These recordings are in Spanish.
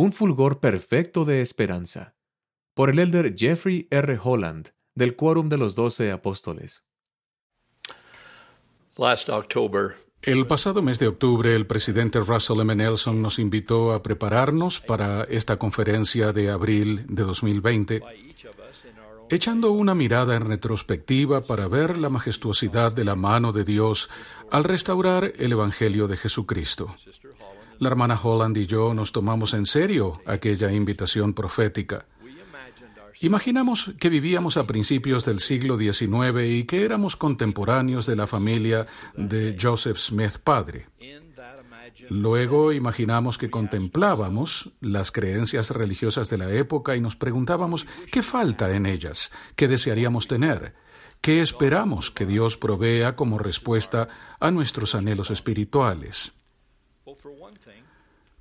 Un fulgor perfecto de esperanza. Por el elder Jeffrey R. Holland, del Quórum de los Doce Apóstoles. El pasado mes de octubre, el presidente Russell M. Nelson nos invitó a prepararnos para esta conferencia de abril de 2020, echando una mirada en retrospectiva para ver la majestuosidad de la mano de Dios al restaurar el Evangelio de Jesucristo. La hermana Holland y yo nos tomamos en serio aquella invitación profética. Imaginamos que vivíamos a principios del siglo XIX y que éramos contemporáneos de la familia de Joseph Smith padre. Luego imaginamos que contemplábamos las creencias religiosas de la época y nos preguntábamos qué falta en ellas, qué desearíamos tener, qué esperamos que Dios provea como respuesta a nuestros anhelos espirituales.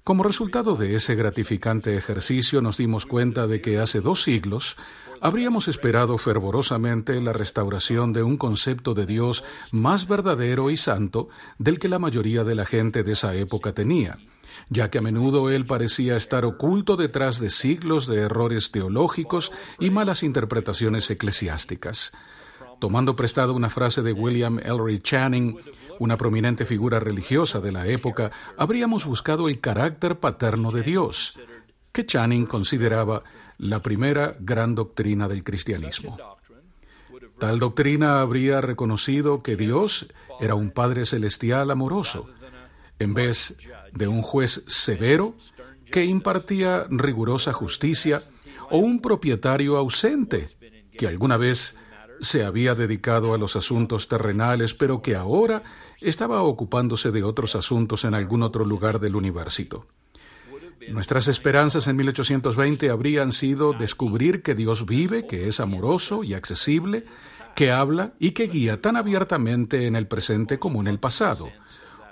Como resultado de ese gratificante ejercicio nos dimos cuenta de que hace dos siglos habríamos esperado fervorosamente la restauración de un concepto de Dios más verdadero y santo del que la mayoría de la gente de esa época tenía, ya que a menudo él parecía estar oculto detrás de siglos de errores teológicos y malas interpretaciones eclesiásticas. Tomando prestado una frase de William Ellery Channing, una prominente figura religiosa de la época, habríamos buscado el carácter paterno de Dios, que Channing consideraba la primera gran doctrina del cristianismo. Tal doctrina habría reconocido que Dios era un Padre celestial amoroso, en vez de un juez severo que impartía rigurosa justicia o un propietario ausente que alguna vez se había dedicado a los asuntos terrenales, pero que ahora estaba ocupándose de otros asuntos en algún otro lugar del universo. Nuestras esperanzas en 1820 habrían sido descubrir que Dios vive, que es amoroso y accesible, que habla y que guía tan abiertamente en el presente como en el pasado.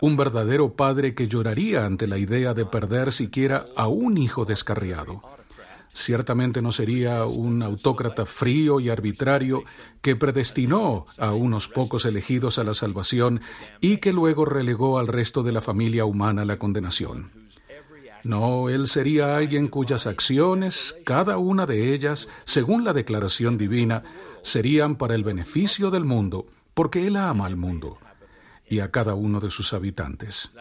Un verdadero padre que lloraría ante la idea de perder siquiera a un hijo descarriado. Ciertamente no sería un autócrata frío y arbitrario que predestinó a unos pocos elegidos a la salvación y que luego relegó al resto de la familia humana a la condenación. No, él sería alguien cuyas acciones, cada una de ellas, según la declaración divina, serían para el beneficio del mundo, porque él ama al mundo y a cada uno de sus habitantes.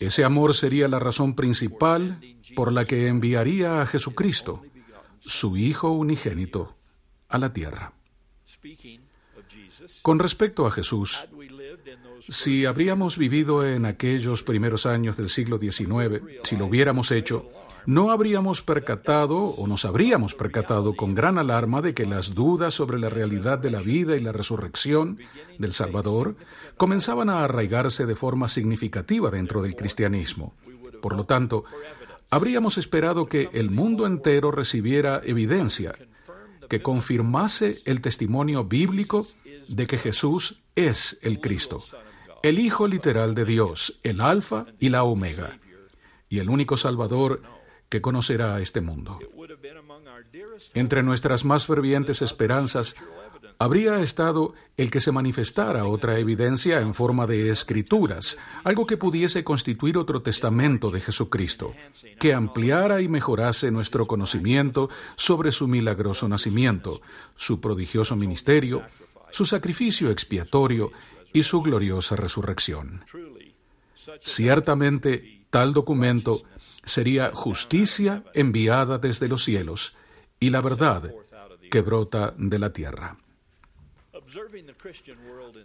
Ese amor sería la razón principal por la que enviaría a Jesucristo, su Hijo unigénito, a la tierra. Con respecto a Jesús, si habríamos vivido en aquellos primeros años del siglo XIX, si lo hubiéramos hecho, no habríamos percatado o nos habríamos percatado con gran alarma de que las dudas sobre la realidad de la vida y la resurrección del Salvador comenzaban a arraigarse de forma significativa dentro del cristianismo. Por lo tanto, habríamos esperado que el mundo entero recibiera evidencia que confirmase el testimonio bíblico de que Jesús es el Cristo, el Hijo literal de Dios, el Alfa y la Omega, y el único Salvador que conocerá a este mundo. Entre nuestras más fervientes esperanzas habría estado el que se manifestara otra evidencia en forma de escrituras, algo que pudiese constituir otro testamento de Jesucristo, que ampliara y mejorase nuestro conocimiento sobre su milagroso nacimiento, su prodigioso ministerio, su sacrificio expiatorio y su gloriosa resurrección. Ciertamente, tal documento sería justicia enviada desde los cielos y la verdad que brota de la tierra.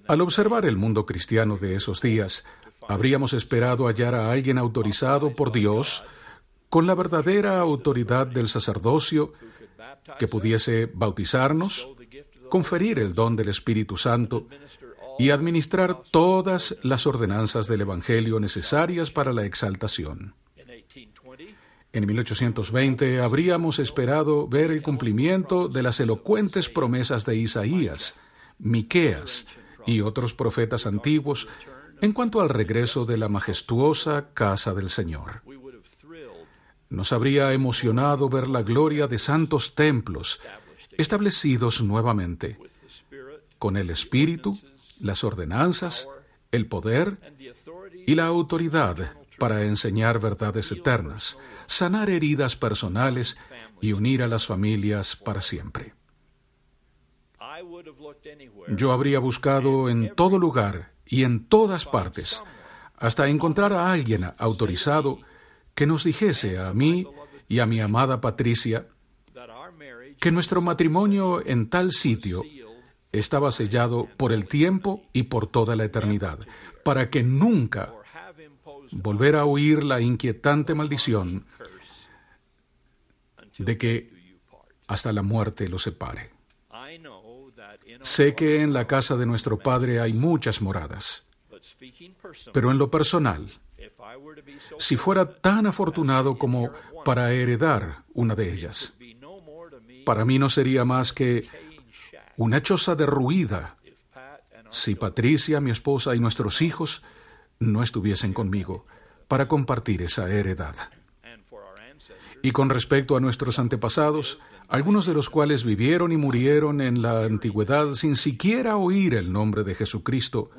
Al observar el mundo cristiano de esos días, habríamos esperado hallar a alguien autorizado por Dios con la verdadera autoridad del sacerdocio que pudiese bautizarnos, conferir el don del Espíritu Santo y administrar todas las ordenanzas del Evangelio necesarias para la exaltación. En 1820 habríamos esperado ver el cumplimiento de las elocuentes promesas de Isaías, Miqueas y otros profetas antiguos en cuanto al regreso de la majestuosa casa del Señor. Nos habría emocionado ver la gloria de santos templos establecidos nuevamente, con el espíritu, las ordenanzas, el poder y la autoridad para enseñar verdades eternas, sanar heridas personales y unir a las familias para siempre. Yo habría buscado en todo lugar y en todas partes hasta encontrar a alguien autorizado que nos dijese a mí y a mi amada Patricia que nuestro matrimonio en tal sitio estaba sellado por el tiempo y por toda la eternidad, para que nunca volver a oír la inquietante maldición de que hasta la muerte lo separe. Sé que en la casa de nuestro Padre hay muchas moradas, pero en lo personal, si fuera tan afortunado como para heredar una de ellas, para mí no sería más que una choza derruida si Patricia, mi esposa y nuestros hijos no estuviesen conmigo para compartir esa heredad. Y con respecto a nuestros antepasados, algunos de los cuales vivieron y murieron en la antigüedad sin siquiera oír el nombre de Jesucristo,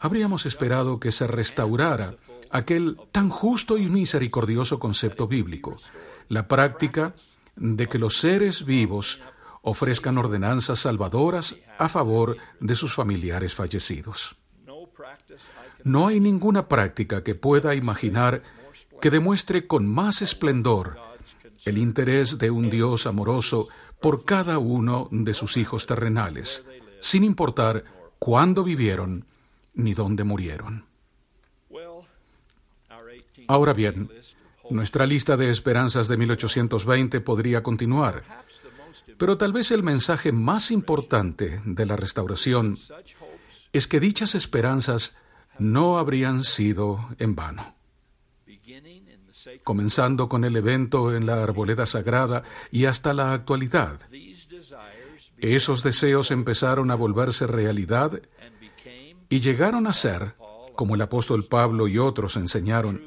habríamos esperado que se restaurara aquel tan justo y misericordioso concepto bíblico, la práctica de que los seres vivos ofrezcan ordenanzas salvadoras a favor de sus familiares fallecidos. No hay ninguna práctica que pueda imaginar que demuestre con más esplendor el interés de un Dios amoroso por cada uno de sus hijos terrenales, sin importar cuándo vivieron ni dónde murieron. Ahora bien, nuestra lista de esperanzas de 1820 podría continuar, pero tal vez el mensaje más importante de la restauración es que dichas esperanzas no habrían sido en vano comenzando con el evento en la arboleda sagrada y hasta la actualidad. Esos deseos empezaron a volverse realidad y llegaron a ser, como el apóstol Pablo y otros enseñaron,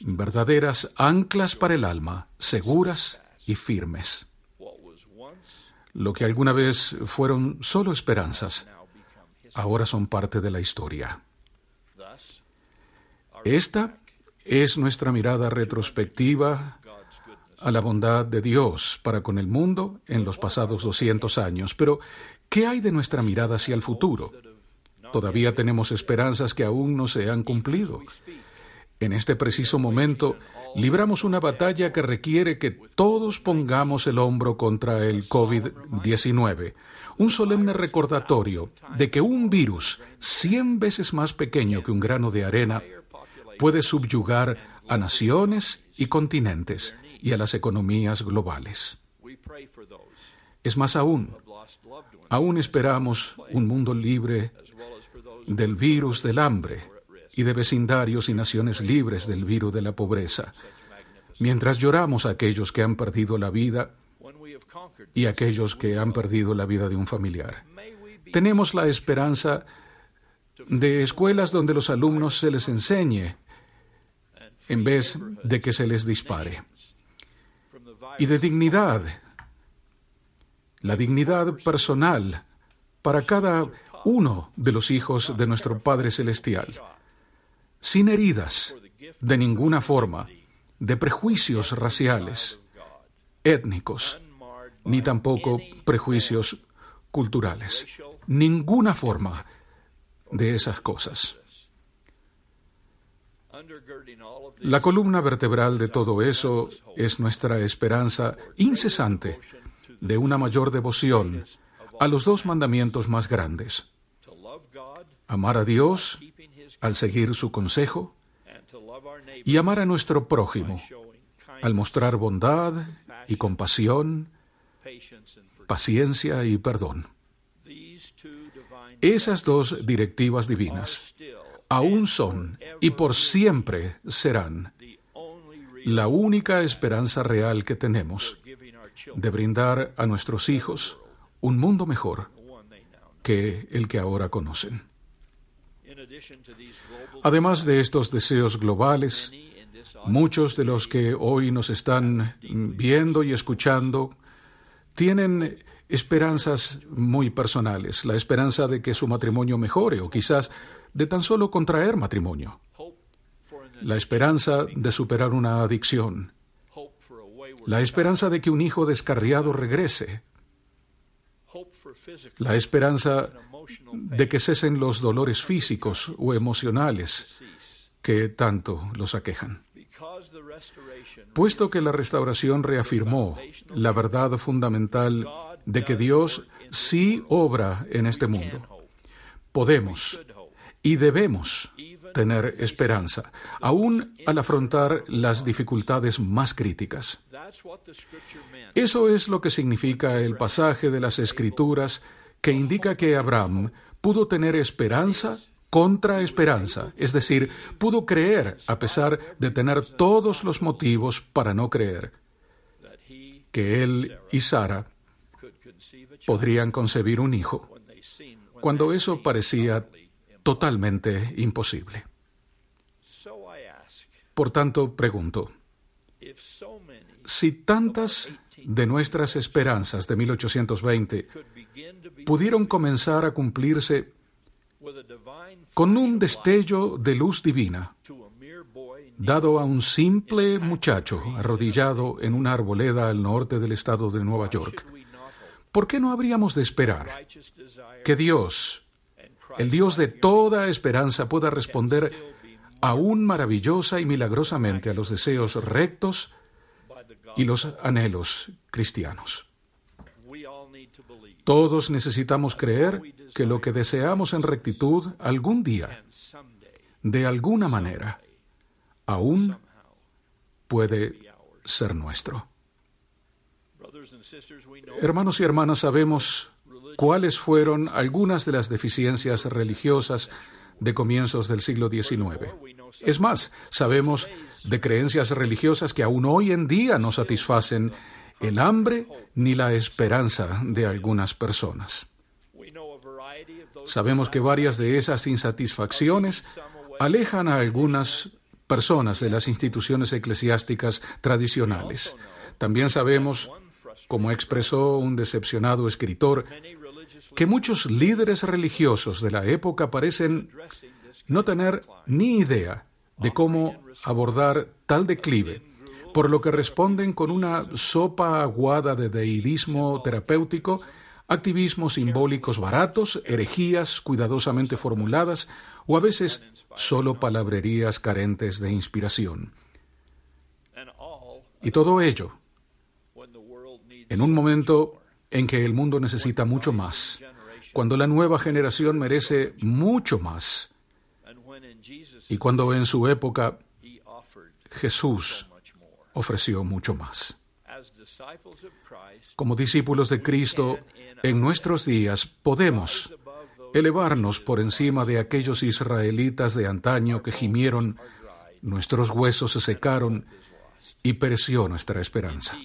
verdaderas anclas para el alma, seguras y firmes. Lo que alguna vez fueron solo esperanzas, ahora son parte de la historia. Esta es nuestra mirada retrospectiva a la bondad de Dios para con el mundo en los pasados 200 años. Pero, ¿qué hay de nuestra mirada hacia el futuro? Todavía tenemos esperanzas que aún no se han cumplido. En este preciso momento, libramos una batalla que requiere que todos pongamos el hombro contra el COVID-19, un solemne recordatorio de que un virus cien veces más pequeño que un grano de arena puede subyugar a naciones y continentes y a las economías globales. Es más aún, aún esperamos un mundo libre del virus del hambre y de vecindarios y naciones libres del virus de la pobreza, mientras lloramos a aquellos que han perdido la vida y a aquellos que han perdido la vida de un familiar. Tenemos la esperanza de escuelas donde los alumnos se les enseñe en vez de que se les dispare. Y de dignidad, la dignidad personal para cada uno de los hijos de nuestro Padre Celestial, sin heridas de ninguna forma, de prejuicios raciales, étnicos, ni tampoco prejuicios culturales, ninguna forma de esas cosas. La columna vertebral de todo eso es nuestra esperanza incesante de una mayor devoción a los dos mandamientos más grandes. Amar a Dios al seguir su consejo y amar a nuestro prójimo al mostrar bondad y compasión, paciencia y perdón. Esas dos directivas divinas aún son y por siempre serán la única esperanza real que tenemos de brindar a nuestros hijos un mundo mejor que el que ahora conocen. Además de estos deseos globales, muchos de los que hoy nos están viendo y escuchando tienen esperanzas muy personales, la esperanza de que su matrimonio mejore o quizás de tan solo contraer matrimonio. la esperanza de superar una adicción, la esperanza de que un hijo descarriado regrese, la esperanza de que cesen los dolores físicos o emocionales que tanto los aquejan. Puesto que la restauración reafirmó la verdad fundamental de que Dios sí obra en este mundo, podemos y debemos tener esperanza, aún al afrontar las dificultades más críticas. Eso es lo que significa el pasaje de las Escrituras que indica que Abraham pudo tener esperanza contra esperanza, es decir, pudo creer a pesar de tener todos los motivos para no creer, que él y Sara podrían concebir un hijo, cuando eso parecía totalmente imposible. Por tanto, pregunto, si tantas de nuestras esperanzas de 1820 pudieron comenzar a cumplirse con un destello de luz divina, dado a un simple muchacho arrodillado en una arboleda al norte del estado de Nueva York, ¿por qué no habríamos de esperar que Dios, el Dios de toda esperanza, pueda responder aún maravillosa y milagrosamente a los deseos rectos y los anhelos cristianos? Todos necesitamos creer que lo que deseamos en rectitud algún día, de alguna manera, aún puede ser nuestro. Hermanos y hermanas, sabemos cuáles fueron algunas de las deficiencias religiosas de comienzos del siglo XIX. Es más, sabemos de creencias religiosas que aún hoy en día no satisfacen el hambre ni la esperanza de algunas personas. Sabemos que varias de esas insatisfacciones alejan a algunas personas de las instituciones eclesiásticas tradicionales. También sabemos, como expresó un decepcionado escritor, que muchos líderes religiosos de la época parecen no tener ni idea de cómo abordar tal declive por lo que responden con una sopa aguada de deidismo terapéutico, activismos simbólicos baratos, herejías cuidadosamente formuladas o a veces solo palabrerías carentes de inspiración. Y todo ello en un momento en que el mundo necesita mucho más, cuando la nueva generación merece mucho más, y cuando en su época Jesús ofreció mucho más. Como discípulos de Cristo, en nuestros días podemos elevarnos por encima de aquellos israelitas de antaño que gimieron, nuestros huesos se secaron y pereció nuestra esperanza.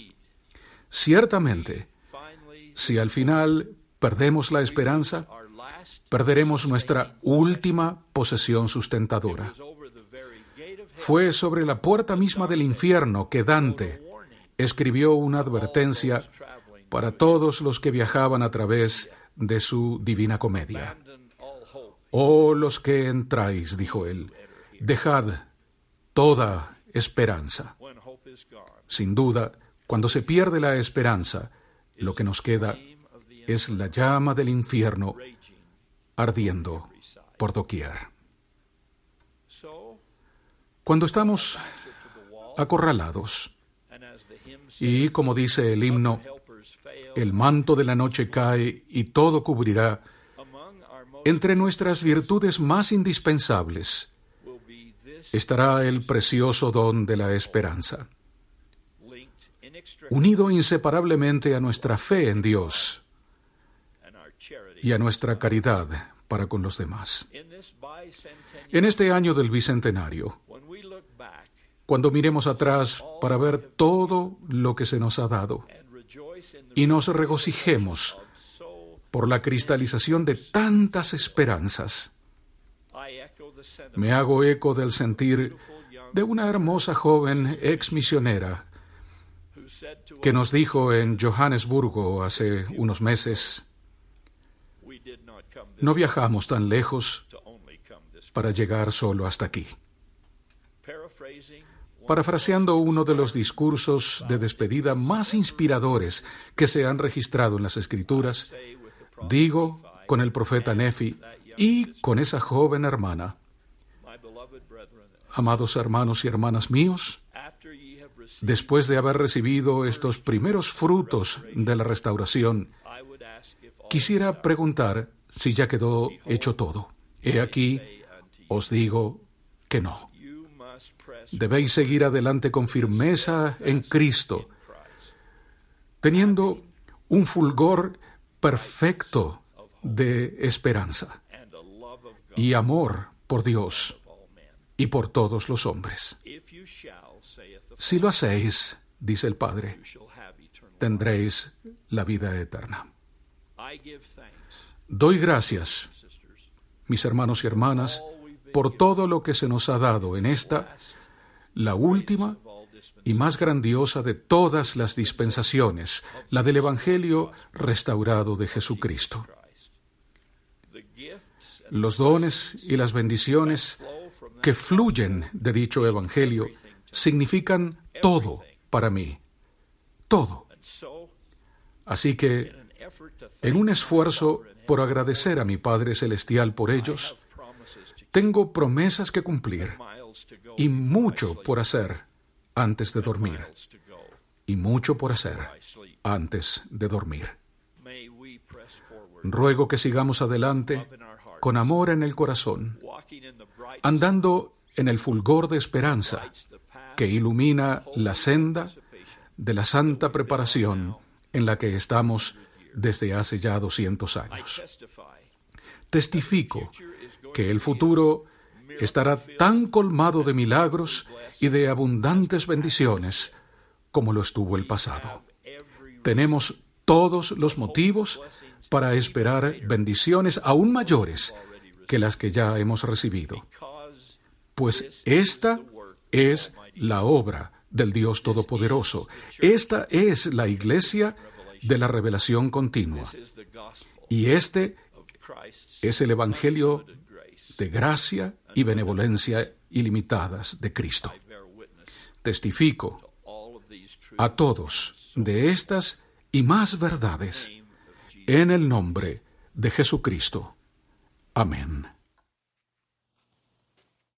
Ciertamente, si al final perdemos la esperanza, perderemos nuestra última posesión sustentadora. Fue sobre la puerta misma del infierno que Dante escribió una advertencia para todos los que viajaban a través de su divina comedia. Oh los que entráis, dijo él, dejad toda esperanza. Sin duda, cuando se pierde la esperanza, lo que nos queda es la llama del infierno ardiendo por doquier. Cuando estamos acorralados y, como dice el himno, el manto de la noche cae y todo cubrirá, entre nuestras virtudes más indispensables estará el precioso don de la esperanza, unido inseparablemente a nuestra fe en Dios y a nuestra caridad para con los demás. En este año del Bicentenario, cuando miremos atrás para ver todo lo que se nos ha dado y nos regocijemos por la cristalización de tantas esperanzas. Me hago eco del sentir de una hermosa joven ex misionera que nos dijo en Johannesburgo hace unos meses, no viajamos tan lejos para llegar solo hasta aquí. Parafraseando uno de los discursos de despedida más inspiradores que se han registrado en las Escrituras, digo con el profeta Nefi y con esa joven hermana, amados hermanos y hermanas míos, después de haber recibido estos primeros frutos de la restauración, quisiera preguntar si ya quedó hecho todo. He aquí, os digo que no. Debéis seguir adelante con firmeza en Cristo, teniendo un fulgor perfecto de esperanza y amor por Dios y por todos los hombres. Si lo hacéis, dice el Padre, tendréis la vida eterna. Doy gracias, mis hermanos y hermanas, por todo lo que se nos ha dado en esta, la última y más grandiosa de todas las dispensaciones, la del Evangelio restaurado de Jesucristo. Los dones y las bendiciones que fluyen de dicho Evangelio significan todo para mí, todo. Así que, en un esfuerzo por agradecer a mi Padre Celestial por ellos, tengo promesas que cumplir y mucho por hacer antes de dormir. Y mucho por hacer antes de dormir. Ruego que sigamos adelante con amor en el corazón, andando en el fulgor de esperanza que ilumina la senda de la santa preparación en la que estamos desde hace ya 200 años. Testifico que el futuro estará tan colmado de milagros y de abundantes bendiciones como lo estuvo el pasado. Tenemos todos los motivos para esperar bendiciones aún mayores que las que ya hemos recibido, pues esta es la obra del Dios Todopoderoso. Esta es la iglesia de la revelación continua. Y este es el Evangelio de gracia y benevolencia ilimitadas de Cristo. Testifico a todos de estas y más verdades en el nombre de Jesucristo. Amén.